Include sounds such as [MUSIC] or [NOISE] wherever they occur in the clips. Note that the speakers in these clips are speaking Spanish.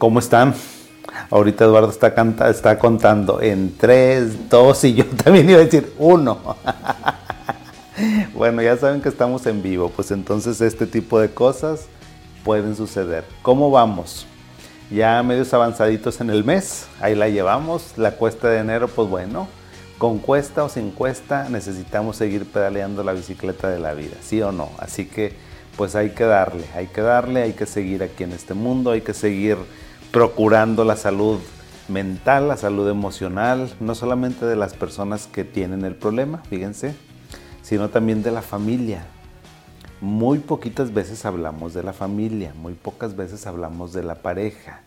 ¿Cómo están? Ahorita Eduardo está, está contando en 3, 2 y yo [LAUGHS] también iba a decir 1. [LAUGHS] bueno, ya saben que estamos en vivo, pues entonces este tipo de cosas pueden suceder. ¿Cómo vamos? Ya medios avanzaditos en el mes, ahí la llevamos. La cuesta de enero, pues bueno, con cuesta o sin cuesta necesitamos seguir pedaleando la bicicleta de la vida, ¿sí o no? Así que pues hay que darle, hay que darle, hay que seguir aquí en este mundo, hay que seguir procurando la salud mental, la salud emocional, no solamente de las personas que tienen el problema, fíjense, sino también de la familia. Muy poquitas veces hablamos de la familia, muy pocas veces hablamos de la pareja,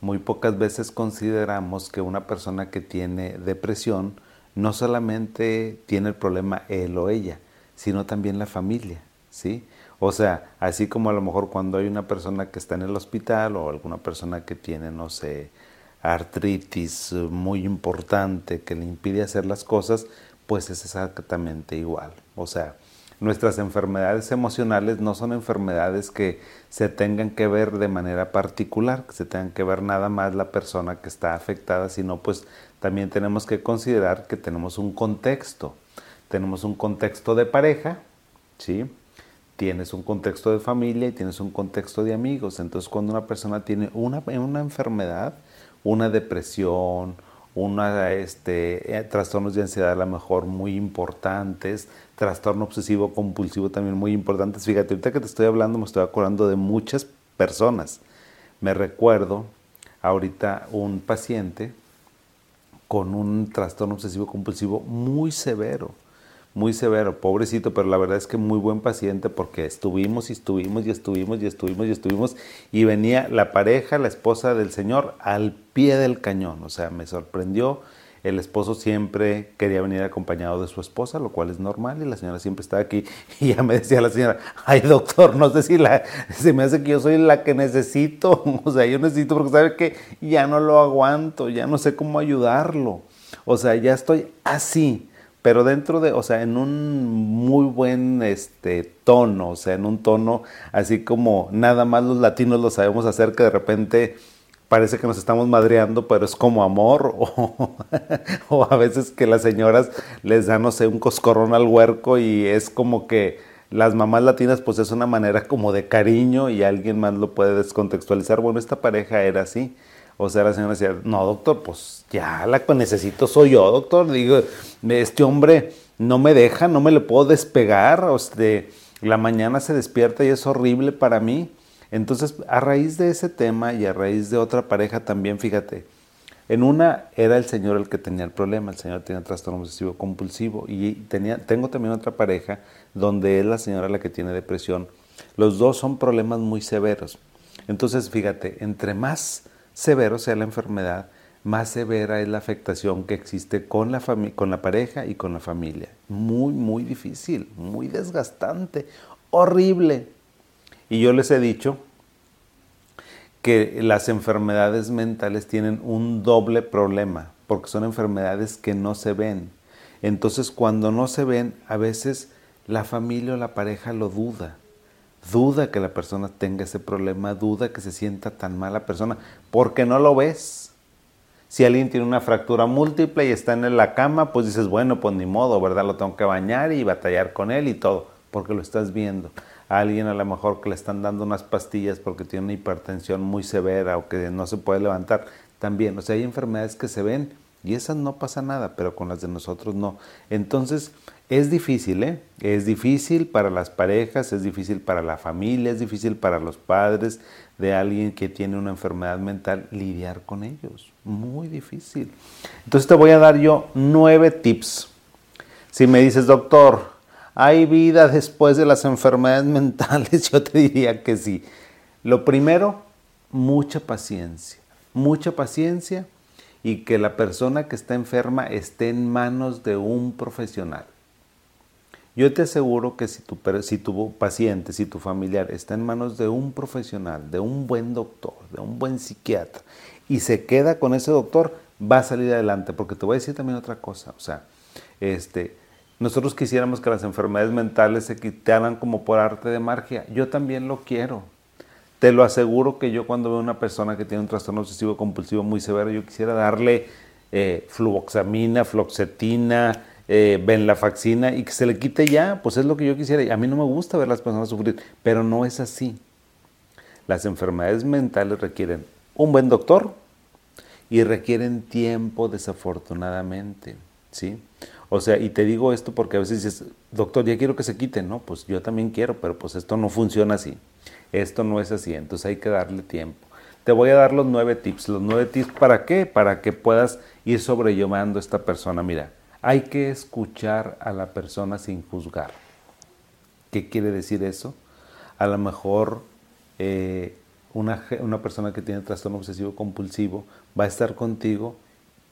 muy pocas veces consideramos que una persona que tiene depresión no solamente tiene el problema él o ella, sino también la familia, ¿sí? O sea, así como a lo mejor cuando hay una persona que está en el hospital o alguna persona que tiene, no sé, artritis muy importante que le impide hacer las cosas, pues es exactamente igual. O sea, nuestras enfermedades emocionales no son enfermedades que se tengan que ver de manera particular, que se tengan que ver nada más la persona que está afectada, sino pues también tenemos que considerar que tenemos un contexto. Tenemos un contexto de pareja, ¿sí? tienes un contexto de familia y tienes un contexto de amigos. Entonces cuando una persona tiene una, una enfermedad, una depresión, una, este, eh, trastornos de ansiedad a lo mejor muy importantes, trastorno obsesivo compulsivo también muy importantes. Fíjate, ahorita que te estoy hablando me estoy acordando de muchas personas. Me recuerdo ahorita un paciente con un trastorno obsesivo compulsivo muy severo muy severo, pobrecito, pero la verdad es que muy buen paciente porque estuvimos y estuvimos y estuvimos y estuvimos y estuvimos y venía la pareja, la esposa del Señor al pie del cañón, o sea, me sorprendió. El esposo siempre quería venir acompañado de su esposa, lo cual es normal, y la señora siempre estaba aquí. [LAUGHS] Y ya me decía la señora, ay doctor, no sé si la, se me hace que yo soy la que necesito. [LAUGHS] O sea, yo necesito porque sabe que ya no lo aguanto, ya no sé cómo ayudarlo. O sea, ya estoy así pero dentro de, o sea, en un muy buen este, tono, o sea, en un tono así como nada más los latinos lo sabemos hacer, que de repente parece que nos estamos madreando, pero es como amor, [LAUGHS] o, a veces que las señoras les dan, no sé, un coscorrón al huerco y es como que las mamás latinas pues es una manera como de cariño y alguien más lo puede descontextualizar. Bueno, esta pareja era así. O sea, la señora decía, no, doctor, pues ya la necesito soy yo, doctor. Digo, este hombre no me deja, no me le puedo despegar. O sea, la mañana se despierta y es horrible para mí. Entonces, a raíz de ese tema y a raíz de otra pareja también, fíjate, en una era el señor el que tenía el problema, el señor tenía trastorno obsesivo compulsivo y tenía, tengo también otra pareja donde es la señora la que tiene depresión. Los dos son problemas muy severos. Entonces, fíjate, entre más severo sea la enfermedad, más severa es la afectación que existe con la, con la pareja y con la familia. Muy, muy difícil, muy desgastante, horrible. Y yo les he dicho que las enfermedades mentales tienen un doble problema, porque son enfermedades que no se ven. Entonces cuando no se ven, a veces la familia o la pareja lo duda duda que la persona tenga ese problema, duda que se sienta tan mala persona, porque no lo ves. Si alguien tiene una fractura múltiple y está en la cama, pues dices, bueno, pues ni modo, ¿verdad? Lo tengo que bañar y batallar con él y todo, porque lo estás viendo. A alguien a lo mejor que le están dando unas pastillas porque tiene una hipertensión muy severa o que no se puede levantar, también. O sea, hay enfermedades que se ven y esas no pasa nada, pero con las de nosotros no. Entonces, es difícil, ¿eh? Es difícil para las parejas, es difícil para la familia, es difícil para los padres de alguien que tiene una enfermedad mental lidiar con ellos. Muy difícil. Entonces te voy a dar yo nueve tips. Si me dices, doctor, ¿hay vida después de las enfermedades mentales? [LAUGHS] Yo te diría que sí. Lo primero, mucha paciencia. Mucha paciencia y que la persona que está enferma esté en manos de un profesional. Yo te aseguro que si tu, si paciente, si tu familiar está en manos de un profesional, de un buen doctor, de un buen psiquiatra, y se queda con ese doctor, va a salir adelante, porque te voy a decir también otra cosa, o sea, este, nosotros quisiéramos que las enfermedades mentales se quitaran como por arte de magia, yo también lo quiero, te lo aseguro que yo cuando veo una persona que tiene un trastorno obsesivo compulsivo muy severo, yo quisiera darle eh, fluvoxamina, floxetina, eh, venlafaxina y que se le quite ya, pues es lo que yo quisiera. A mí no me gusta ver a las personas sufrir, pero no es así. Las enfermedades mentales requieren un buen doctor y requieren tiempo, desafortunadamente, ¿sí? O sea, y te digo esto porque a veces dices, doctor, ya quiero que se quite, ¿no? Pues yo también quiero, pero pues esto no funciona así. Esto no es así, entonces hay que darle tiempo. Te voy a dar los nueve tips. ¿Los nueve tips para qué? Para que puedas ir sobrellevando a esta persona. Mira, hay que escuchar a la persona sin juzgar. ¿Qué quiere decir eso? A lo mejor eh, una, una, persona que tiene trastorno obsesivo compulsivo va a estar contigo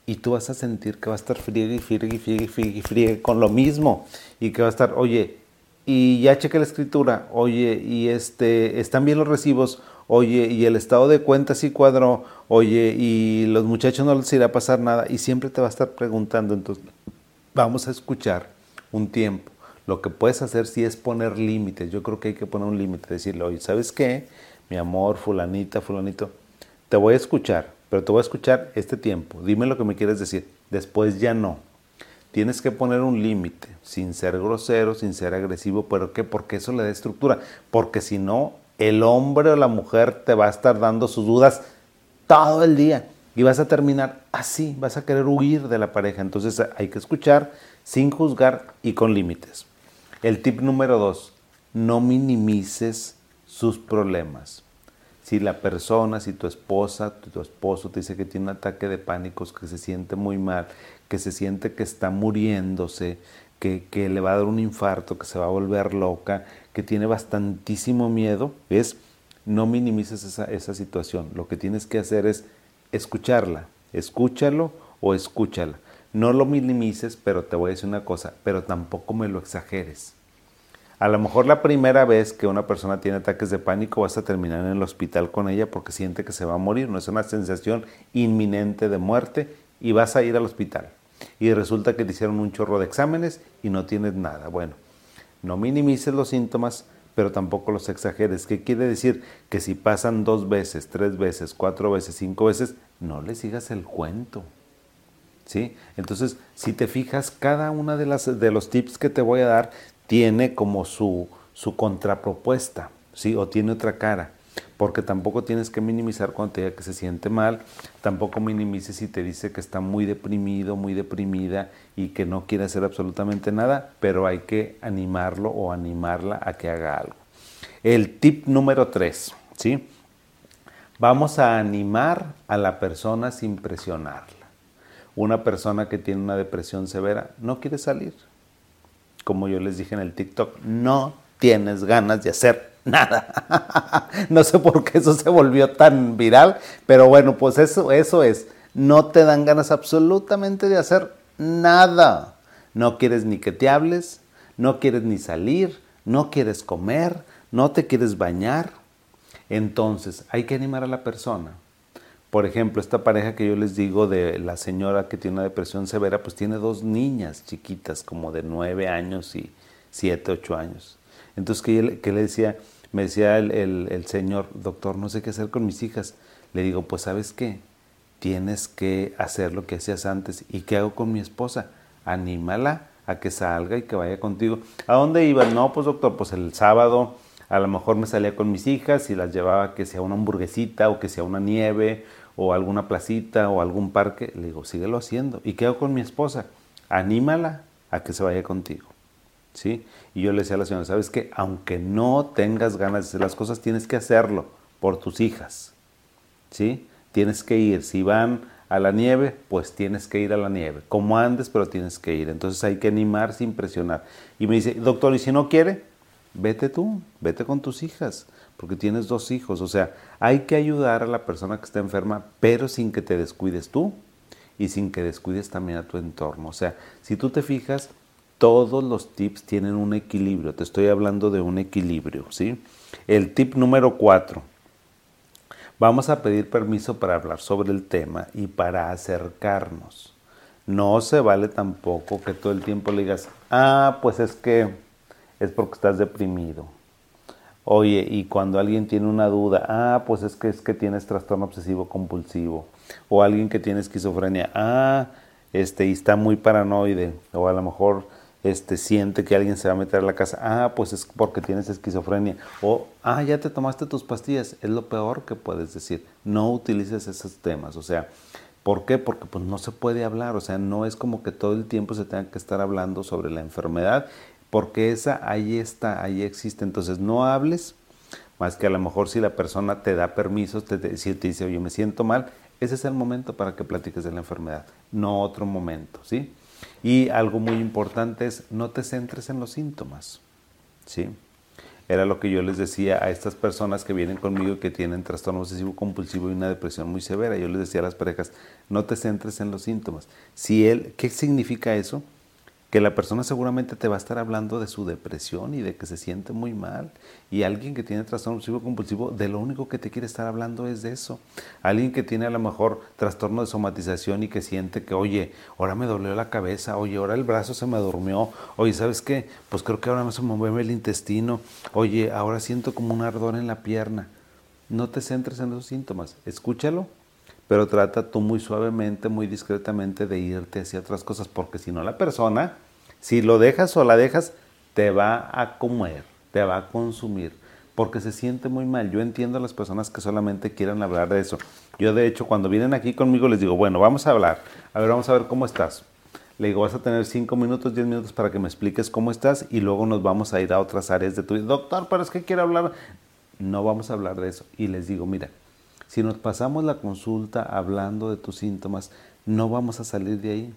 y tú vas a sentir que va a estar friegue y friegue y friegue y friegue, friegue con lo mismo y que va a estar, oye, y ya cheque la escritura, oye, y este, están bien los recibos, oye, y el estado de cuenta sí cuadró, oye, y los muchachos no les irá a pasar nada, y siempre te va a estar preguntando, entonces vamos a escuchar un tiempo. Lo que puedes hacer sí es poner límites, yo creo que hay que poner un límite, decirle, oye, ¿sabes qué? Mi amor, fulanita, fulanito, te voy a escuchar, pero te voy a escuchar este tiempo, dime lo que me quieres decir, después ya no Tienes que poner un límite, sin ser grosero, sin ser agresivo, pero ¿qué? Porque eso le da estructura. Porque si no, el hombre o la mujer te va a estar dando sus dudas todo el día y vas a terminar así, vas a querer huir de la pareja. Entonces hay que escuchar sin juzgar y con límites. El tip número dos, no minimices sus problemas. Si la persona, si tu esposa, tu esposo te dice que tiene un ataque de pánico, que se siente muy mal, que se siente que está muriéndose, que, le va a dar un infarto, que se va a volver loca, que tiene bastantísimo miedo, es no minimices esa, esa situación. Lo que tienes que hacer es escucharla, escúchalo o escúchala. No lo minimices, pero te voy a decir una cosa, pero tampoco me lo exageres. A lo mejor la primera vez que una persona tiene ataques de pánico vas a terminar en el hospital con ella porque siente que se va a morir, no es una sensación inminente de muerte y vas a ir al hospital y resulta que te hicieron un chorro de exámenes y no tienes nada. Bueno, no minimices los síntomas, pero tampoco los exageres. ¿Qué quiere decir? Que si pasan dos veces, tres veces, cuatro veces, cinco veces, no le sigas el cuento. ¿Sí? Entonces, si te fijas, cada una de, las, de los tips que te voy a dar tiene como su, su contrapropuesta, ¿sí? O tiene otra cara porque tampoco tienes que minimizar cuando te diga que se siente mal, tampoco minimices si te dice que está muy deprimido, muy deprimida y que no quiere hacer absolutamente nada, pero hay que animarlo o animarla a que haga algo. El tip número tres, ¿sí? Vamos a animar a la persona sin presionarla. Una persona que tiene una depresión severa no quiere salir. Como yo les dije en el TikTok, no tienes ganas de hacer nada. [LAUGHS] no sé por qué eso se volvió tan viral, pero bueno, pues eso, eso es. No te dan ganas absolutamente de hacer nada. No quieres ni que te hables, no quieres ni salir, no quieres comer, no te quieres bañar. Entonces, hay que animar a la persona. Por ejemplo, esta pareja que yo les digo de la señora que tiene una depresión severa, pues tiene dos niñas chiquitas, como de nueve años y siete, ocho años. Entonces, que, le decía, me decía el, señor, doctor, no sé qué hacer con mis hijas. Le digo, pues sabes qué, tienes que hacer lo que hacías antes. ¿Y qué hago con mi esposa? Anímala a que salga y que vaya contigo. ¿A dónde iba? No, pues doctor, pues el sábado a lo mejor me salía con mis hijas y las llevaba que sea una hamburguesita o que sea una nieve o alguna placita o algún parque. Le digo, síguelo haciendo. ¿Y qué hago con mi esposa? Anímala a que se vaya contigo. Y yo le decía a la señora, ¿sabes qué? Aunque no tengas ganas de hacer las cosas, tienes que hacerlo por tus hijas, ¿sí? Tienes que ir. Si van a la nieve, pues tienes que ir a la nieve. Como andes, pero tienes que ir. Entonces hay que animar sin presionar. Y me dice, doctor, ¿y si no quiere? Vete tú, vete con tus hijas, porque tienes dos hijos. O sea, hay que ayudar a la persona que está enferma, pero sin que te descuides tú y sin que descuides también a tu entorno. O sea, si tú te fijas, todos los tips tienen un equilibrio. Te estoy hablando de un equilibrio, ¿sí? El tip número cuatro. Vamos a pedir permiso para hablar sobre el tema y para acercarnos. No se vale tampoco que todo el tiempo le digas, ah, pues es que es porque estás deprimido. Oye, y cuando alguien tiene una duda, ah, pues es que es que tienes trastorno obsesivo compulsivo. O alguien que tiene esquizofrenia, ah, este, y está muy paranoide. O a lo mejor este, siente que alguien se va a meter a la casa, ah, pues es porque tienes esquizofrenia, o, ah, ya te tomaste tus pastillas, es lo peor que puedes decir, no utilices esos temas, o sea, ¿por qué? Porque pues no se puede hablar, o sea, no es como que todo el tiempo se tenga que estar hablando sobre la enfermedad, porque esa ahí está, ahí existe, entonces no hables, más que a lo mejor si la persona te da permiso, te, si te dice, oye, me siento mal, ese es el momento para que platiques de la enfermedad, no otro momento, ¿sí? Y algo muy importante es no te centres en los síntomas. ¿sí? Era lo que yo les decía a estas personas que vienen conmigo y que tienen trastorno obsesivo compulsivo y una depresión muy severa. Yo les decía a las parejas, no te centres en los síntomas. Si él, ¿Qué significa eso? Que la persona seguramente te va a estar hablando de su depresión y de que se siente muy mal. Y alguien que tiene trastorno obsesivo compulsivo, de lo único que te quiere estar hablando es de eso. Alguien que tiene a lo mejor trastorno de somatización y que siente que, oye, ahora me dolió la cabeza, oye, ahora el brazo se me durmió, oye, ¿sabes qué? Pues creo que ahora no se me mueve el intestino, oye, ahora siento como un ardor en la pierna. No te centres en esos síntomas, escúchalo, pero trata tú muy suavemente, muy discretamente de irte hacia otras cosas, porque si no la persona, si lo dejas o la dejas, te va a comer, te va a consumir, porque se siente muy mal. Yo entiendo a las personas que solamente quieran hablar de eso. Yo de hecho cuando vienen aquí conmigo les digo, bueno, vamos a hablar, a ver, vamos a ver cómo estás. Le digo, vas a tener 5 minutos, 10 minutos para que me expliques cómo estás y luego nos vamos a ir a otras áreas de tu vida. Doctor, pero es que quiero hablar. No vamos a hablar de eso. Y les digo, mira, si nos pasamos la consulta hablando de tus síntomas, no vamos a salir de ahí.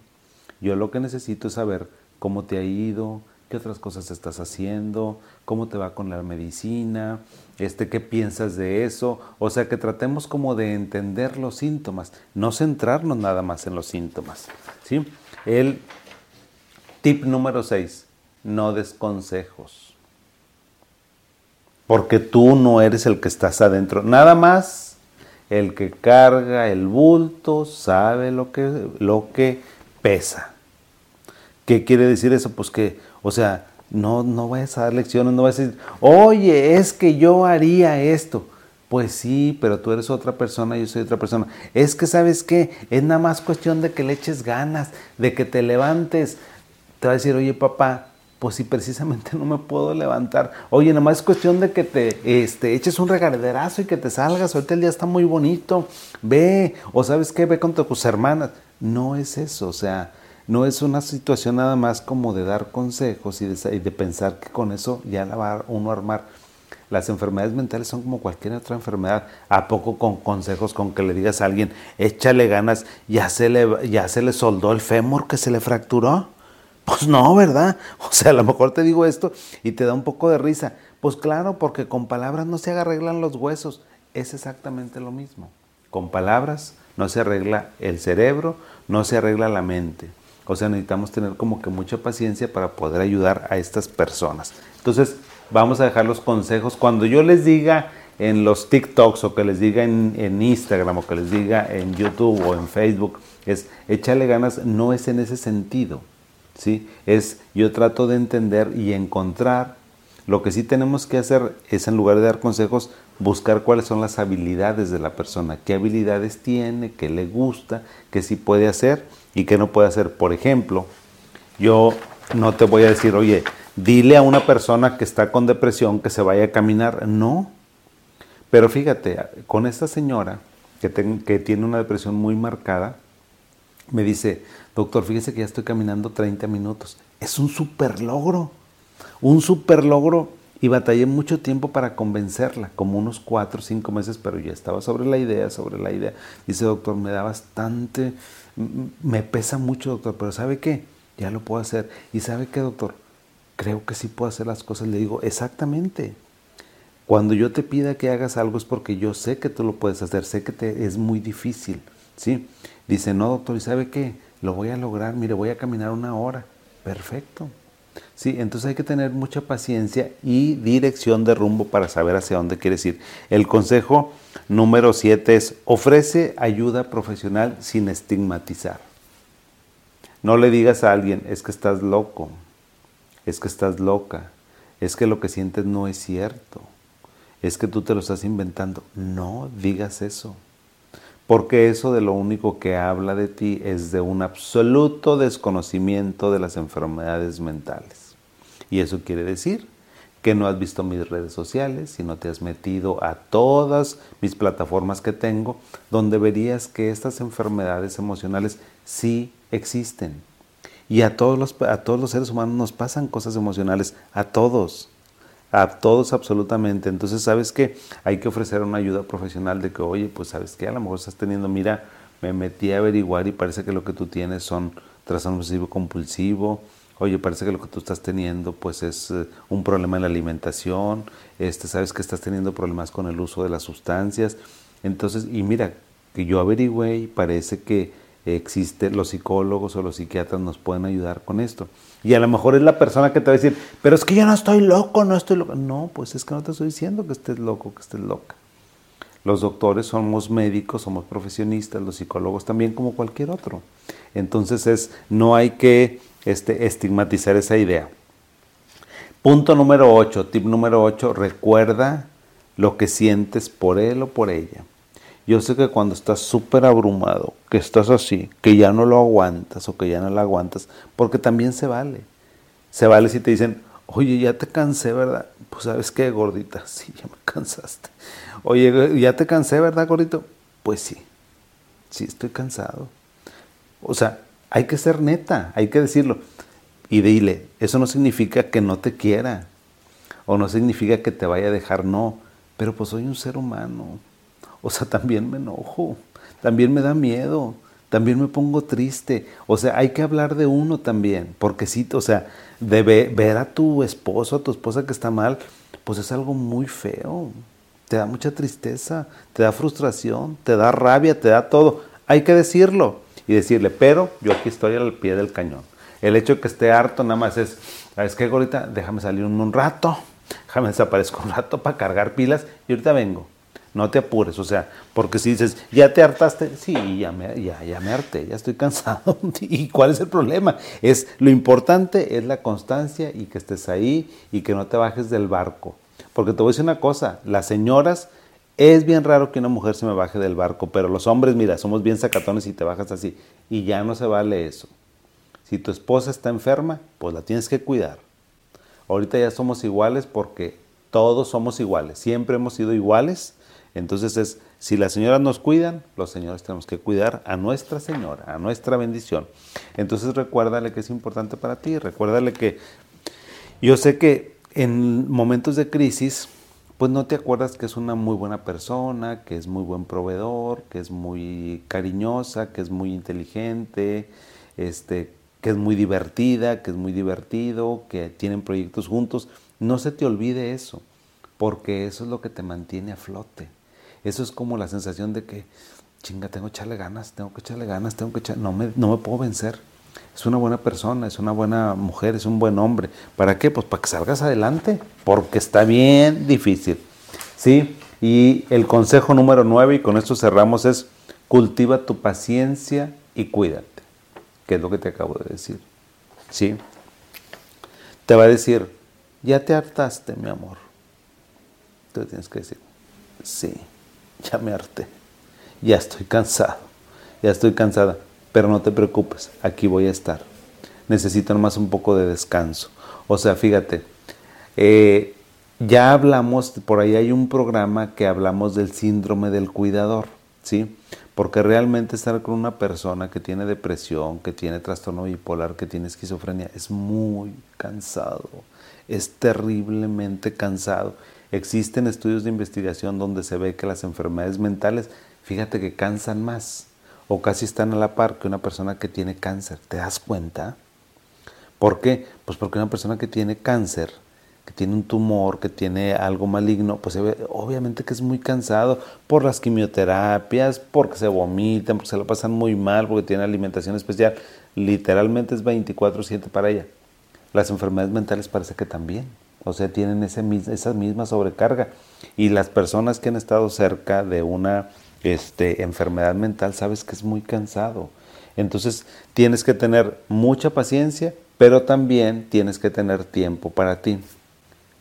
Yo lo que necesito es saber cómo te ha ido, qué otras cosas estás haciendo, cómo te va con la medicina, este, qué piensas de eso. O sea, que tratemos como de entender los síntomas, no centrarnos nada más en los síntomas. ¿sí? El tip número 6, no des consejos. Porque tú no eres el que estás adentro. Nada más el que carga el bulto sabe lo que, lo que pesa. ¿Qué quiere decir eso? Pues que, o sea, no, no vayas a dar lecciones, no vayas a decir, oye, es que yo haría esto. Pues sí, pero tú eres otra persona, yo soy otra persona. Es que, ¿sabes qué? Es nada más cuestión de que le eches ganas, de que te levantes. Te va a decir, oye, papá, pues si precisamente [LAUGHS] no me puedo levantar. Oye, nada más es cuestión de que te este, eches un regalederazo y que te salgas. Ahorita el día está muy bonito. Ve, o sabes qué, ve con tus hermanas. No es eso, o sea, no es una situación nada más como de dar consejos y de, pensar que con eso ya la va uno armar. Las enfermedades mentales son como cualquier otra enfermedad. ¿A poco con consejos, con que le digas a alguien, échale ganas, ya se le, ya se le soldó el fémur que se le fracturó? Pues no, ¿verdad? [LAUGHS] O sea, a lo mejor te digo esto y te da un poco de risa. Pues claro, porque con palabras no se arreglan los huesos. Es exactamente lo mismo. Con palabras no se arregla el cerebro, no se arregla la mente. O sea, necesitamos tener como que mucha paciencia para poder ayudar a estas personas. Entonces, vamos a dejar los consejos. Cuando yo les diga en los TikToks o que les diga en, Instagram o que les diga en YouTube o en Facebook, es échale ganas, no es en ese sentido ¿sí? Es yo trato de entender y encontrar. Lo que sí tenemos que hacer es, en lugar de dar consejos, buscar cuáles son las habilidades de la persona, qué habilidades tiene, qué le gusta, qué sí puede hacer y qué no puede hacer. Por ejemplo, yo no te voy a decir, oye, dile a una persona que está con depresión que se vaya a caminar. No. Pero fíjate, con esta señora que, que tiene una depresión muy marcada, me dice, doctor, fíjese que ya estoy caminando 30 minutos. Es un super logro, un super logro. Y batallé mucho tiempo para convencerla, como unos 4 o 5 meses, pero ya estaba sobre la idea, sobre la idea. Dice, doctor, me da bastante, me pesa mucho, doctor, pero ¿sabe qué? Ya lo puedo hacer. ¿Y sabe qué, doctor? Creo que sí puedo hacer las cosas. Le digo, exactamente. Cuando yo te pida que hagas algo es porque yo sé que tú lo puedes hacer, sé que te, es muy difícil, ¿sí? Dice, no, doctor, ¿y sabe qué? Lo voy a lograr, mire, voy a caminar una hora. Perfecto. Sí, entonces hay que tener mucha paciencia y dirección de rumbo para saber hacia dónde quieres ir. El consejo número 7 es ofrece ayuda profesional sin estigmatizar. No le digas a alguien, es que estás loco, es que estás loca, es que lo que sientes no es cierto, es que tú te lo estás inventando. No digas eso, porque eso de lo único que habla de ti es de un absoluto desconocimiento de las enfermedades mentales. Y eso quiere decir que no has visto mis redes sociales, y no te has metido a todas mis plataformas que tengo, donde verías que estas enfermedades emocionales sí existen. Y a todos los, a todos los seres humanos nos pasan cosas emocionales, a todos, a todos absolutamente. Entonces, ¿sabes qué? Hay que ofrecer una ayuda profesional de que, oye, pues sabes qué, a lo mejor estás teniendo, mira, me metí a averiguar y parece que lo que tú tienes son trastorno obsesivo compulsivo, oye, parece que lo que tú estás teniendo pues es eh, un problema en la alimentación, este, sabes que estás teniendo problemas con el uso de las sustancias. Entonces, y mira, que yo averigüé y parece que existe, los psicólogos o los psiquiatras nos pueden ayudar con esto. Y a lo mejor es la persona que te va a decir, pero es que yo no estoy loco, no estoy loco. No, pues es que no te estoy diciendo que estés loco, que estés loca. Los doctores somos médicos, somos profesionistas, los psicólogos también como cualquier otro. Entonces es, no hay que este, estigmatizar esa idea. Punto número 8, tip número 8, recuerda lo que sientes por él o por ella. Yo sé que cuando estás súper abrumado, que estás así, que ya no lo aguantas o que ya no lo aguantas, porque también se vale. Se vale si te dicen, oye, ya te cansé, ¿verdad? Pues sabes qué, gordita, [LAUGHS] sí, ya me cansaste. Oye, ya te cansé, ¿verdad, gordito? Pues sí, sí, estoy cansado. O sea, hay que ser neta, hay que decirlo. Y dile, eso no significa que no te quiera, o no significa que te vaya a dejar, no, pero pues soy un ser humano. O sea, también me enojo, también me da miedo, también me pongo triste. O sea, hay que hablar de uno también, porque sí, o sea, de ver a tu esposo, a tu esposa que está mal, pues es algo muy feo. Te da mucha tristeza, te da frustración, te da rabia, te da todo. Hay que decirlo y decirle, pero yo aquí estoy al pie del cañón. El hecho de que esté harto nada más es, ¿sabes qué, Gorita? Déjame salir un, rato, déjame desaparezco un rato para cargar pilas y ahorita vengo. No te apures, o sea, porque si dices, ya te hartaste, sí, ya me, ya, ya me harté, ya estoy cansado. [LAUGHS] ¿Y cuál es el problema? Es lo importante es la constancia y que estés ahí y que no te bajes del barco. Porque te voy a decir una cosa, las señoras es bien raro que una mujer se me baje del barco, pero los hombres, mira, somos bien sacatones y te bajas así. Y ya no se vale eso. Si tu esposa está enferma, pues la tienes que cuidar. Ahorita ya somos iguales porque todos somos iguales. Siempre hemos sido iguales. Entonces es, si las señoras nos cuidan, los señores tenemos que cuidar a nuestra señora, a nuestra bendición. Entonces recuérdale que es importante para ti. Recuérdale que yo sé que en momentos de crisis, pues no te acuerdas que es una muy buena persona, que es muy buen proveedor, que es muy cariñosa, que es muy inteligente, este, que es muy divertida, que es muy divertido, que tienen proyectos juntos. No se te olvide eso, porque eso es lo que te mantiene a flote. Eso es como la sensación de que, chinga, tengo que echarle ganas, tengo que echarle ganas, tengo que echar, no me, no me puedo vencer. Es una buena persona, es una buena mujer, es un buen hombre. ¿Para qué? Pues para que salgas adelante, porque está bien difícil. ¿Sí? Y el consejo número nueve, y con esto cerramos, es cultiva tu paciencia y cuídate, que es lo que te acabo de decir. ¿Sí? Te va a decir, ya te hartaste, mi amor. Tú tienes que decir, sí, ya me ya estoy cansado, ya estoy cansada pero no te preocupes, aquí voy a estar. Necesito más un poco de descanso. O sea, fíjate, eh, ya hablamos, por ahí hay un programa que hablamos del síndrome del cuidador, ¿sí? Porque realmente estar con una persona que tiene depresión, que tiene trastorno bipolar, que tiene esquizofrenia, es muy cansado, es terriblemente cansado. Existen estudios de investigación donde se ve que las enfermedades mentales, fíjate que cansan más o casi están a la par que una persona que tiene cáncer. ¿Te das cuenta? ¿Por qué? Pues porque una persona que tiene cáncer, que tiene un tumor, que tiene algo maligno, pues obviamente que es muy cansado por las quimioterapias, porque se vomitan, porque se lo pasan muy mal, porque tiene alimentación especial. Literalmente es 24/7 para ella. las enfermedades mentales parece que también. O sea, tienen ese, esa misma sobrecarga. Y las personas que han estado cerca de una este, enfermedad mental, sabes que es muy cansado. Entonces, tienes que tener mucha paciencia, pero también tienes que tener tiempo para ti.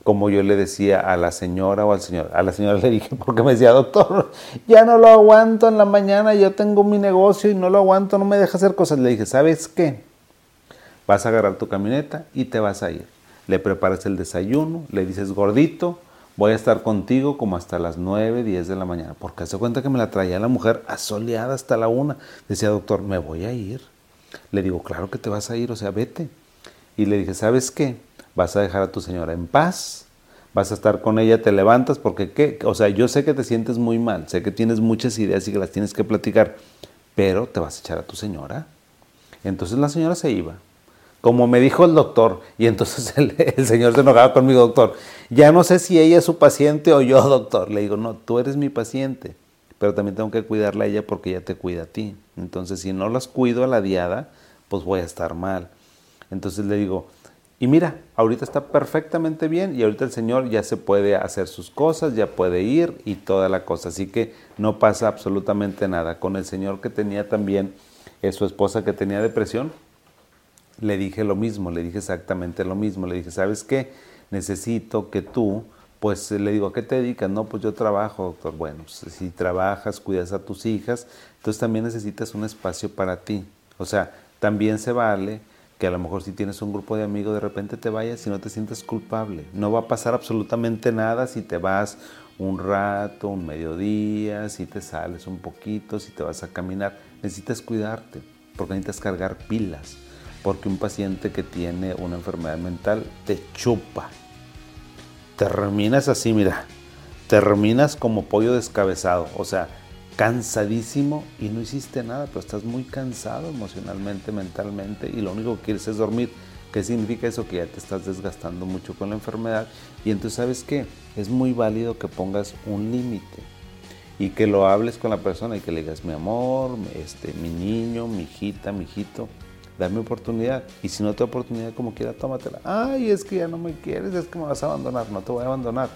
Como yo le decía a la señora o al señor, a la señora [LAUGHS] le dije, porque me decía, doctor, ya no lo aguanto en la mañana, yo tengo mi negocio y no lo aguanto, no me deja hacer cosas. Le dije, ¿sabes qué? Vas a agarrar tu camioneta y te vas a ir. Le preparas el desayuno, le dices, gordito, voy a estar contigo como hasta las 9, 10 de la mañana. Porque hace cuenta que me la traía la mujer asoleada hasta la una. Decía, doctor, me voy a ir. Le digo, claro que te vas a ir, o sea, vete. Y le dije, ¿sabes qué? Vas a dejar a tu señora en paz, vas a estar con ella, te levantas, porque qué, o sea, yo sé que te sientes muy mal, sé que tienes muchas ideas y que las tienes que platicar, pero te vas a echar a tu señora. Entonces la señora se iba, como me dijo el doctor, y entonces [LAUGHS] el, señor se enojaba conmigo, doctor, ya no sé si ella es su paciente o yo, [LAUGHS] doctor. Le digo, no, tú eres mi paciente, pero también tengo que cuidarla a ella porque ella te cuida a ti. Entonces, si no las cuido a la diada, pues voy a estar mal. Entonces le digo, y mira, ahorita está perfectamente bien y ahorita el Señor ya se puede hacer sus cosas, ya puede ir y toda la cosa. Así que no pasa absolutamente nada. Con el Señor que tenía también, es su esposa que tenía depresión, le dije lo mismo, le dije exactamente lo mismo. Le dije, ¿sabes qué? Necesito que tú, pues le digo, ¿a qué te dedicas? No, pues yo trabajo, doctor. Bueno, pues, si trabajas, cuidas a tus hijas, entonces también necesitas un espacio para ti. O sea, también se vale que a lo mejor si tienes un grupo de amigos de repente te vayas y no te sientes culpable. No va a pasar absolutamente nada si te vas un rato, un mediodía, si te sales un poquito, si te vas a caminar. Necesitas cuidarte porque necesitas cargar pilas porque un paciente que tiene una enfermedad mental te chupa. Terminas así, mira, terminas como pollo descabezado, o sea, cansadísimo y no hiciste nada, pero estás muy cansado emocionalmente, mentalmente y lo único que quieres es dormir. ¿Qué significa eso? Que ya te estás desgastando mucho con la enfermedad y entonces sabes qué, es muy válido que pongas un límite y que lo hables con la persona y que le digas mi amor, este, mi niño, mi hijita, mi hijito, dame oportunidad. Y si no te oportunidad como quiera, tómatela. Ay, es que ya no me quieres, es que me vas a abandonar. No te voy a abandonar.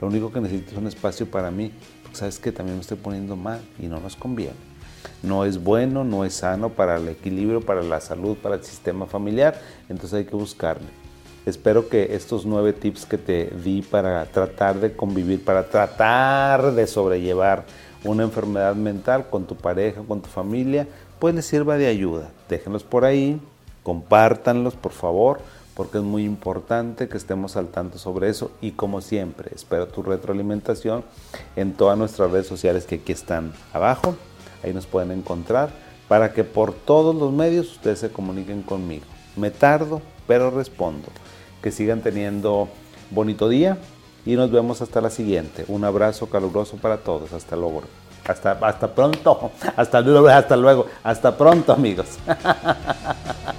Lo único que necesito es un espacio para mí, porque sabes que también me estoy poniendo mal y no nos conviene. No es bueno, no es sano para el equilibrio, para la salud, para el sistema familiar, entonces hay que buscarle. Espero que estos nueve tips que te di para tratar de convivir, para tratar de sobrellevar una enfermedad mental con tu pareja, con tu familia, pues les sirva de ayuda. Déjenlos por ahí, compártanlos por favor, porque es muy importante que estemos al tanto sobre eso. Y como siempre, espero tu retroalimentación en todas nuestras redes sociales que aquí están abajo. Ahí nos pueden encontrar para que por todos los medios ustedes se comuniquen conmigo. Me tardo, pero respondo. Que sigan teniendo bonito día y nos vemos hasta la siguiente. Un abrazo caluroso para todos. Hasta luego. Hasta, hasta pronto. [LAUGHS] Hasta luego. Hasta luego. Hasta pronto, amigos. [LAUGHS]